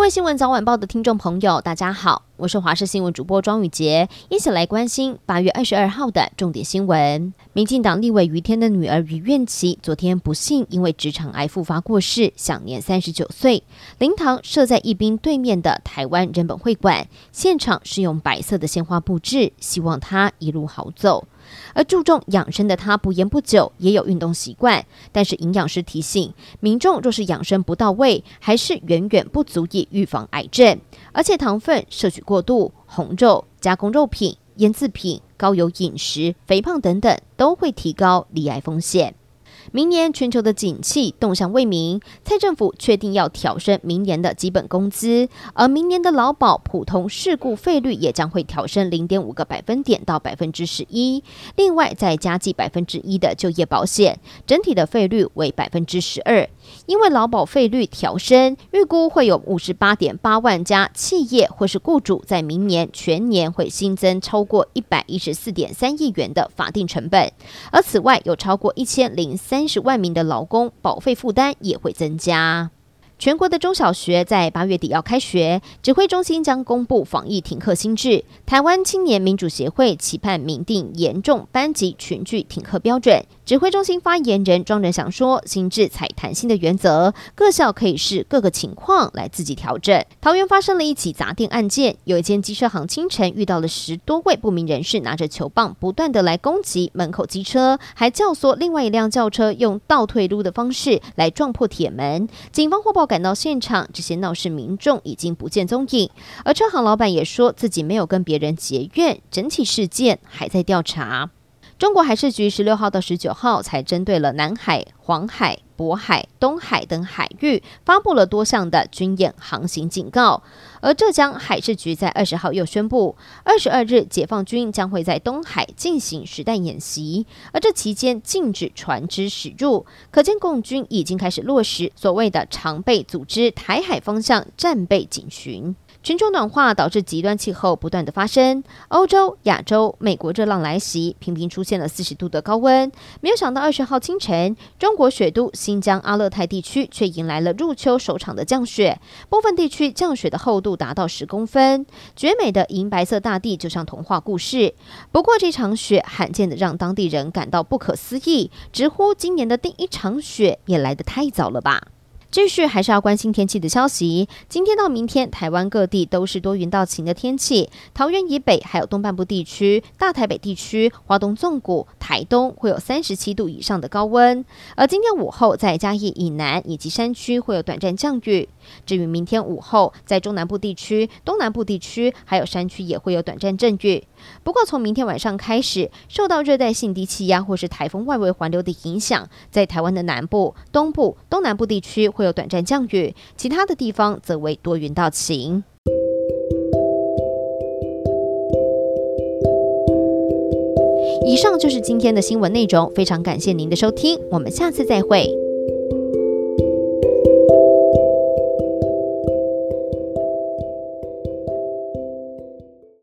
各位新闻早晚报的听众朋友，大家好，我是华视新闻主播庄宇杰，一起来关心八月二十二号的重点新闻。民进党立委于天的女儿于愿琪昨天不幸因为直肠癌复发过世，享年三十九岁。灵堂设在一兵对面的台湾人本会馆，现场是用白色的鲜花布置，希望她一路好走。而注重养生的他，不烟不酒，也有运动习惯。但是营养师提醒民众，若是养生不到位，还是远远不足以预防癌症。而且糖分摄取过度、红肉、加工肉品、腌制品、高油饮食、肥胖等等，都会提高罹癌风险。明年全球的景气动向未明，蔡政府确定要调升明年的基本工资，而明年的劳保普通事故费率也将会调升零点五个百分点到百分之十一，另外再加计百分之一的就业保险，整体的费率为百分之十二。因为劳保费率调升，预估会有五十八点八万家企业或是雇主在明年全年会新增超过一百一十四点三亿元的法定成本，而此外有超过一千零三十万名的劳工保费负担也会增加。全国的中小学在八月底要开学，指挥中心将公布防疫停课新制。台湾青年民主协会期盼明定严重班级群聚停课标准。指挥中心发言人庄人祥说，新制采弹性的原则，各校可以视各个情况来自己调整。桃园发生了一起砸店案件，有一间机车行清晨遇到了十多位不明人士拿着球棒，不断的来攻击门口机车，还教唆另外一辆轿车用倒退路的方式来撞破铁门。警方获报赶到现场，这些闹事民众已经不见踪影，而车行老板也说自己没有跟别人结怨，整体事件还在调查。中国海事局十六号到十九号才针对了南海、黄海、渤海、东海等海域发布了多项的军演航行警告，而浙江海事局在二十号又宣布，二十二日解放军将会在东海进行实弹演习，而这期间禁止船只驶入，可见共军已经开始落实所谓的常备组织台海方向战备警巡。全球暖化导致极端气候不断的发生，欧洲、亚洲、美国热浪来袭，频频出现了四十度的高温。没有想到二十号清晨，中国雪都新疆阿勒泰地区却迎来了入秋首场的降雪，部分地区降雪的厚度达到十公分，绝美的银白色大地就像童话故事。不过这场雪罕见的让当地人感到不可思议，直呼今年的第一场雪也来得太早了吧。继续还是要关心天气的消息。今天到明天，台湾各地都是多云到晴的天气。桃园以北还有东半部地区、大台北地区、华东纵谷、台东会有三十七度以上的高温。而今天午后，在嘉义以南以及山区会有短暂降雨。至于明天午后，在中南部地区、东南部地区还有山区也会有短暂阵雨。不过，从明天晚上开始，受到热带性低气压或是台风外围环流的影响，在台湾的南部、东部、东南部地区会有短暂降雨，其他的地方则为多云到晴。以上就是今天的新闻内容，非常感谢您的收听，我们下次再会。